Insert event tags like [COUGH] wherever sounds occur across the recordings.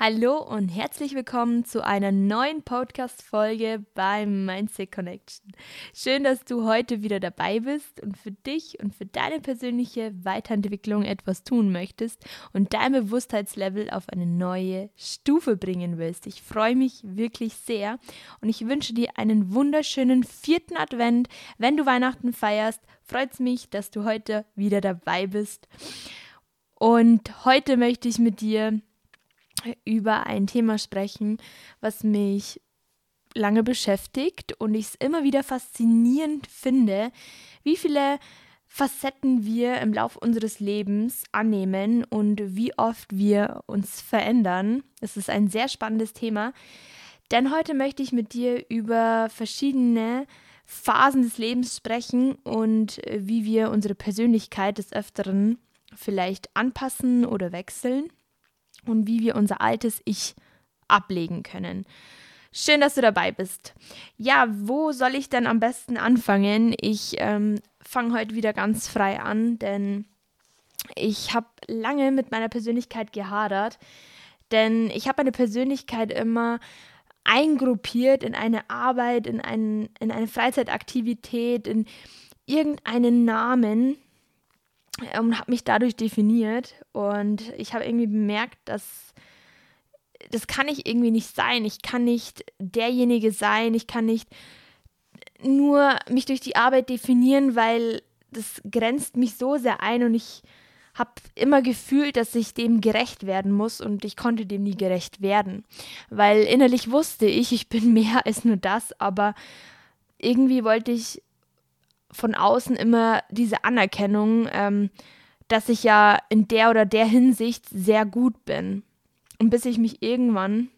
Hallo und herzlich willkommen zu einer neuen Podcast-Folge beim Mindset Connection. Schön, dass du heute wieder dabei bist und für dich und für deine persönliche Weiterentwicklung etwas tun möchtest und dein Bewusstheitslevel auf eine neue Stufe bringen willst. Ich freue mich wirklich sehr und ich wünsche dir einen wunderschönen vierten Advent. Wenn du Weihnachten feierst, freut es mich, dass du heute wieder dabei bist. Und heute möchte ich mit dir über ein Thema sprechen, was mich lange beschäftigt und ich es immer wieder faszinierend finde, wie viele Facetten wir im Laufe unseres Lebens annehmen und wie oft wir uns verändern. Es ist ein sehr spannendes Thema, denn heute möchte ich mit dir über verschiedene Phasen des Lebens sprechen und wie wir unsere Persönlichkeit des Öfteren vielleicht anpassen oder wechseln und wie wir unser altes Ich ablegen können. Schön, dass du dabei bist. Ja, wo soll ich denn am besten anfangen? Ich ähm, fange heute wieder ganz frei an, denn ich habe lange mit meiner Persönlichkeit gehadert, denn ich habe meine Persönlichkeit immer eingruppiert in eine Arbeit, in, ein, in eine Freizeitaktivität, in irgendeinen Namen, und habe mich dadurch definiert. Und ich habe irgendwie bemerkt, dass das kann ich irgendwie nicht sein. Ich kann nicht derjenige sein. Ich kann nicht nur mich durch die Arbeit definieren, weil das grenzt mich so sehr ein und ich habe immer gefühlt, dass ich dem gerecht werden muss und ich konnte dem nie gerecht werden, weil innerlich wusste ich, ich bin [LAUGHS] mehr als nur das, aber irgendwie wollte ich von außen immer diese Anerkennung, ähm, dass ich ja in der oder der Hinsicht sehr gut bin. Und bis ich mich irgendwann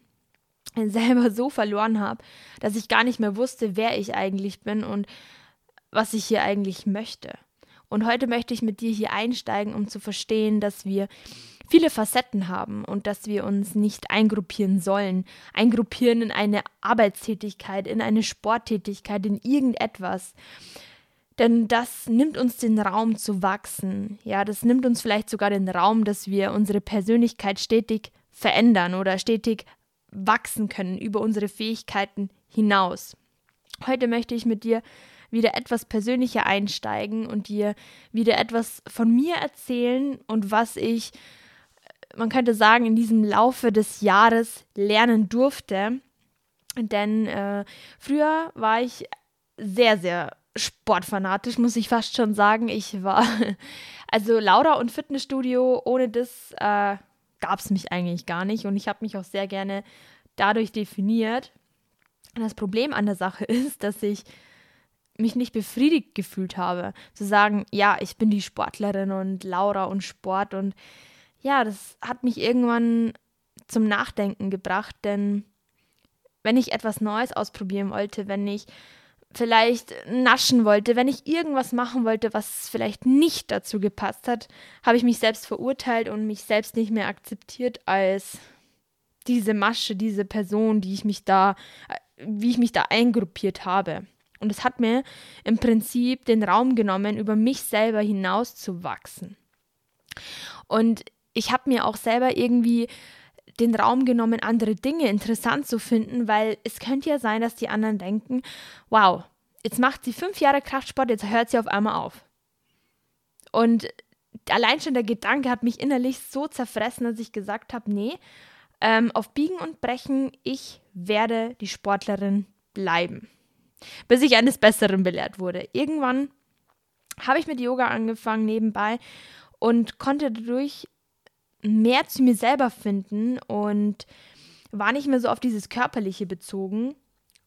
[LAUGHS] selber so verloren habe, dass ich gar nicht mehr wusste, wer ich eigentlich bin und was ich hier eigentlich möchte. Und heute möchte ich mit dir hier einsteigen, um zu verstehen, dass wir viele Facetten haben und dass wir uns nicht eingruppieren sollen. Eingruppieren in eine Arbeitstätigkeit, in eine Sporttätigkeit, in irgendetwas. Denn das nimmt uns den Raum zu wachsen. Ja, das nimmt uns vielleicht sogar den Raum, dass wir unsere Persönlichkeit stetig verändern oder stetig wachsen können über unsere Fähigkeiten hinaus. Heute möchte ich mit dir wieder etwas persönlicher einsteigen und dir wieder etwas von mir erzählen und was ich, man könnte sagen, in diesem Laufe des Jahres lernen durfte. Denn äh, früher war ich sehr, sehr sportfanatisch, muss ich fast schon sagen. Ich war, [LAUGHS] also Laura und Fitnessstudio, ohne das äh, gab es mich eigentlich gar nicht. Und ich habe mich auch sehr gerne dadurch definiert. Das Problem an der Sache [LAUGHS] ist, dass ich mich nicht befriedigt gefühlt habe. Zu sagen, ja, ich bin die Sportlerin und Laura und Sport. Und ja, das hat mich irgendwann zum Nachdenken gebracht, denn wenn ich etwas Neues ausprobieren wollte, wenn ich vielleicht naschen wollte, wenn ich irgendwas machen wollte, was vielleicht nicht dazu gepasst hat, habe ich mich selbst verurteilt und mich selbst nicht mehr akzeptiert als diese Masche, diese Person, die ich mich da, wie ich mich da eingruppiert habe. Und es hat mir im Prinzip den Raum genommen, über mich selber hinaus zu wachsen. Und ich habe mir auch selber irgendwie den Raum genommen, andere Dinge interessant zu finden, weil es könnte ja sein, dass die anderen denken, wow, jetzt macht sie fünf Jahre Kraftsport, jetzt hört sie auf einmal auf. Und allein schon der Gedanke hat mich innerlich so zerfressen, dass ich gesagt habe, nee, ähm, auf Biegen und Brechen, ich werde die Sportlerin bleiben. Bis ich eines Besseren belehrt wurde. Irgendwann habe ich mit Yoga angefangen nebenbei und konnte dadurch mehr zu mir selber finden und war nicht mehr so auf dieses Körperliche bezogen.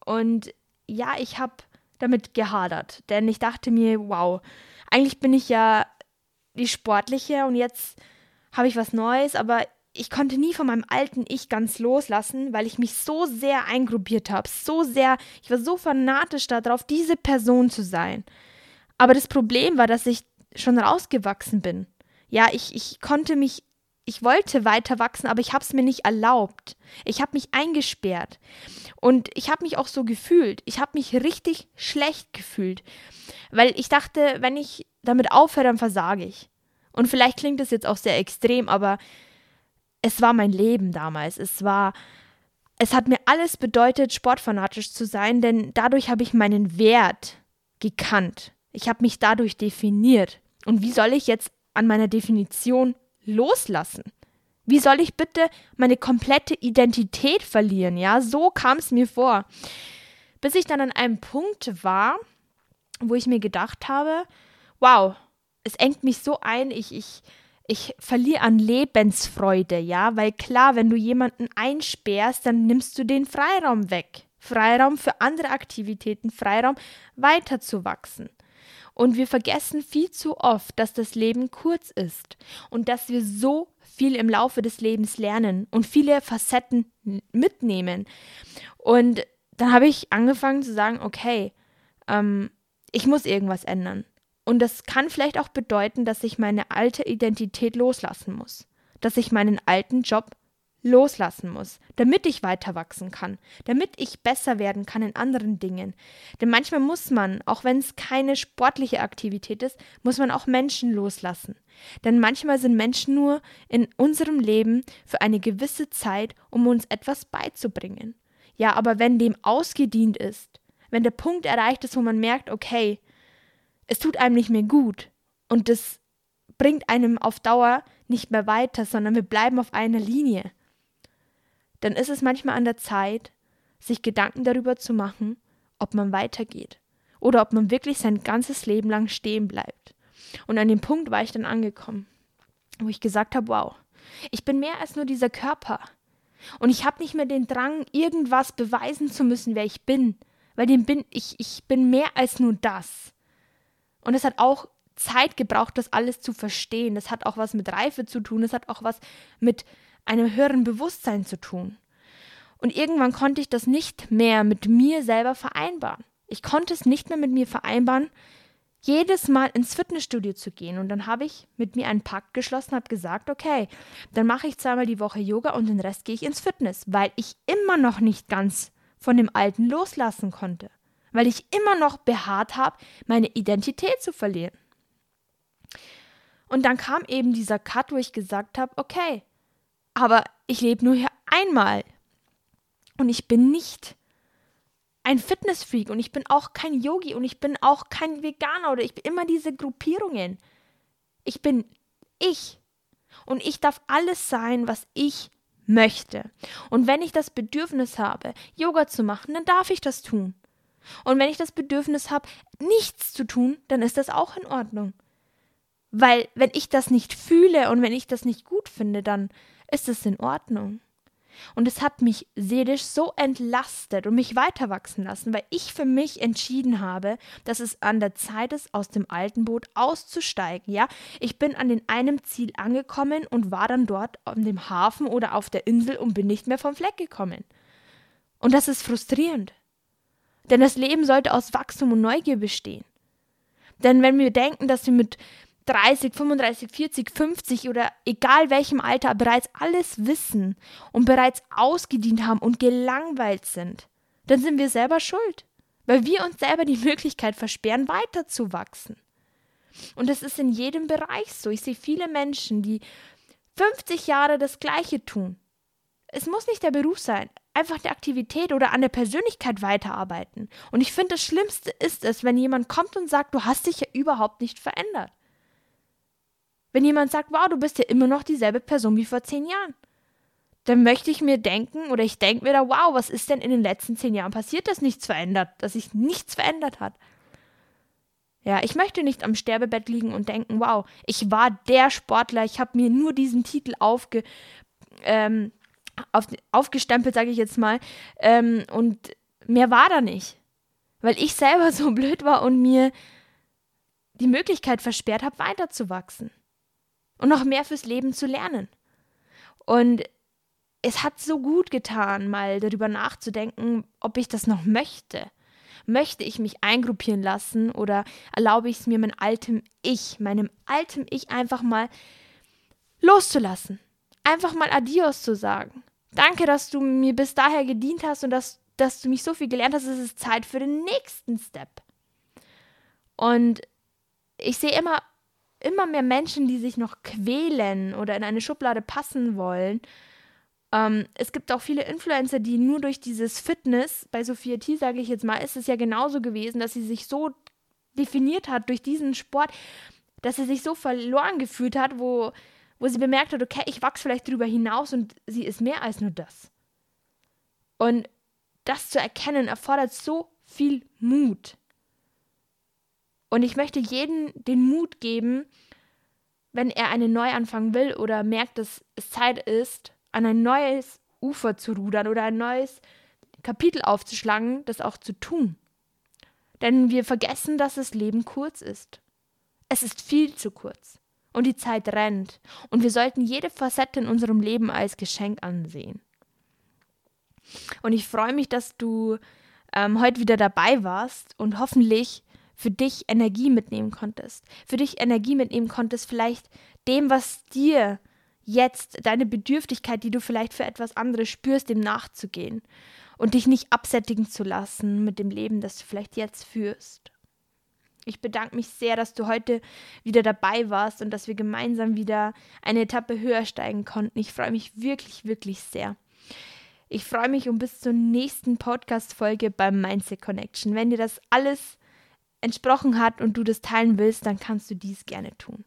Und ja, ich habe damit gehadert, denn ich dachte mir, wow, eigentlich bin ich ja die Sportliche und jetzt habe ich was Neues, aber ich konnte nie von meinem alten Ich ganz loslassen, weil ich mich so sehr eingruppiert habe, so sehr, ich war so fanatisch darauf, diese Person zu sein. Aber das Problem war, dass ich schon rausgewachsen bin. Ja, ich, ich konnte mich ich wollte weiter wachsen, aber ich habe es mir nicht erlaubt. Ich habe mich eingesperrt. Und ich habe mich auch so gefühlt. Ich habe mich richtig schlecht gefühlt. Weil ich dachte, wenn ich damit aufhöre, dann versage ich. Und vielleicht klingt das jetzt auch sehr extrem, aber es war mein Leben damals. Es war, es hat mir alles bedeutet, sportfanatisch zu sein, denn dadurch habe ich meinen Wert gekannt. Ich habe mich dadurch definiert. Und wie soll ich jetzt an meiner Definition loslassen? Wie soll ich bitte meine komplette Identität verlieren? Ja, so kam es mir vor. Bis ich dann an einem Punkt war, wo ich mir gedacht habe, wow, es engt mich so ein, ich, ich, ich verliere an Lebensfreude, ja, weil klar, wenn du jemanden einsperrst, dann nimmst du den Freiraum weg. Freiraum für andere Aktivitäten, Freiraum weiterzuwachsen. Und wir vergessen viel zu oft, dass das Leben kurz ist und dass wir so viel im Laufe des Lebens lernen und viele Facetten mitnehmen. Und dann habe ich angefangen zu sagen, okay, ähm, ich muss irgendwas ändern. Und das kann vielleicht auch bedeuten, dass ich meine alte Identität loslassen muss, dass ich meinen alten Job loslassen muss, damit ich weiter wachsen kann, damit ich besser werden kann in anderen Dingen. Denn manchmal muss man, auch wenn es keine sportliche Aktivität ist, muss man auch Menschen loslassen. Denn manchmal sind Menschen nur in unserem Leben für eine gewisse Zeit, um uns etwas beizubringen. Ja, aber wenn dem ausgedient ist, wenn der Punkt erreicht ist, wo man merkt, okay, es tut einem nicht mehr gut und das bringt einem auf Dauer nicht mehr weiter, sondern wir bleiben auf einer Linie, dann ist es manchmal an der Zeit, sich Gedanken darüber zu machen, ob man weitergeht oder ob man wirklich sein ganzes Leben lang stehen bleibt. Und an dem Punkt war ich dann angekommen, wo ich gesagt habe, wow, ich bin mehr als nur dieser Körper. Und ich habe nicht mehr den Drang, irgendwas beweisen zu müssen, wer ich bin, weil dem bin ich, ich bin mehr als nur das. Und es hat auch Zeit gebraucht, das alles zu verstehen. Das hat auch was mit Reife zu tun, es hat auch was mit einem höheren Bewusstsein zu tun. Und irgendwann konnte ich das nicht mehr mit mir selber vereinbaren. Ich konnte es nicht mehr mit mir vereinbaren, jedes Mal ins Fitnessstudio zu gehen. Und dann habe ich mit mir einen Pakt geschlossen, habe gesagt, okay, dann mache ich zweimal die Woche Yoga und den Rest gehe ich ins Fitness, weil ich immer noch nicht ganz von dem Alten loslassen konnte. Weil ich immer noch beharrt habe, meine Identität zu verlieren. Und dann kam eben dieser Cut, wo ich gesagt habe, okay, aber ich lebe nur hier einmal. Und ich bin nicht ein Fitnessfreak und ich bin auch kein Yogi und ich bin auch kein Veganer oder ich bin immer diese Gruppierungen. Ich bin ich. Und ich darf alles sein, was ich möchte. Und wenn ich das Bedürfnis habe, Yoga zu machen, dann darf ich das tun. Und wenn ich das Bedürfnis habe, nichts zu tun, dann ist das auch in Ordnung. Weil wenn ich das nicht fühle und wenn ich das nicht gut finde, dann ist es in Ordnung. Und es hat mich seelisch so entlastet und mich weiter wachsen lassen, weil ich für mich entschieden habe, dass es an der Zeit ist, aus dem alten Boot auszusteigen. Ja, ich bin an den einem Ziel angekommen und war dann dort an dem Hafen oder auf der Insel und bin nicht mehr vom Fleck gekommen. Und das ist frustrierend. Denn das Leben sollte aus Wachstum und Neugier bestehen. Denn wenn wir denken, dass wir mit 30, 35, 40, 50 oder egal welchem Alter bereits alles wissen und bereits ausgedient haben und gelangweilt sind, dann sind wir selber schuld, weil wir uns selber die Möglichkeit versperren, weiterzuwachsen. Und das ist in jedem Bereich so. Ich sehe viele Menschen, die 50 Jahre das Gleiche tun. Es muss nicht der Beruf sein, einfach die Aktivität oder an der Persönlichkeit weiterarbeiten. Und ich finde, das Schlimmste ist es, wenn jemand kommt und sagt, du hast dich ja überhaupt nicht verändert. Wenn jemand sagt, wow, du bist ja immer noch dieselbe Person wie vor zehn Jahren, dann möchte ich mir denken oder ich denke mir da, wow, was ist denn in den letzten zehn Jahren passiert, dass nichts verändert, dass sich nichts verändert hat. Ja, ich möchte nicht am Sterbebett liegen und denken, wow, ich war der Sportler, ich habe mir nur diesen Titel aufge, ähm, auf, aufgestempelt, sage ich jetzt mal, ähm, und mehr war da nicht. Weil ich selber [LAUGHS] so blöd war und mir die Möglichkeit versperrt habe, weiterzuwachsen und noch mehr fürs Leben zu lernen. Und es hat so gut getan, mal darüber nachzudenken, ob ich das noch möchte. Möchte ich mich eingruppieren lassen oder erlaube ich es mir, mein altem Ich, meinem altem Ich einfach mal loszulassen? Einfach mal Adios zu sagen. Danke, dass du mir bis daher gedient hast und dass, dass du mich so viel gelernt hast. Es ist Zeit für den nächsten Step. Und ich sehe immer immer mehr Menschen, die sich noch quälen oder in eine Schublade passen wollen. Ähm, es gibt auch viele Influencer, die nur durch dieses Fitness, bei Sophia T, sage ich jetzt mal, ist es ja genauso gewesen, dass sie sich so definiert hat durch diesen Sport, dass sie sich so verloren gefühlt hat, wo, wo sie bemerkt hat, okay, ich wachse vielleicht drüber hinaus und sie ist mehr als nur das. Und das zu erkennen erfordert so viel Mut. Und ich möchte jedem den Mut geben, wenn er einen Neuanfang will oder merkt, dass es Zeit ist, an ein neues Ufer zu rudern oder ein neues Kapitel aufzuschlagen, das auch zu tun. Denn wir vergessen, dass das Leben kurz ist. Es ist viel zu kurz. Und die Zeit rennt. Und wir sollten jede Facette in unserem Leben als Geschenk ansehen. Und ich freue mich, dass du ähm, heute wieder dabei warst und hoffentlich für dich Energie mitnehmen konntest. Für dich Energie mitnehmen konntest, vielleicht dem, was dir jetzt, deine Bedürftigkeit, die du vielleicht für etwas anderes spürst, dem nachzugehen und dich nicht absättigen zu lassen mit dem Leben, das du vielleicht jetzt führst. Ich bedanke mich sehr, dass du heute wieder dabei warst und dass wir gemeinsam wieder eine Etappe höher steigen konnten. Ich freue mich wirklich, wirklich sehr. Ich freue mich um bis zur nächsten Podcast-Folge beim Mindset Connection. Wenn dir das alles entsprochen hat und du das teilen willst, dann kannst du dies gerne tun.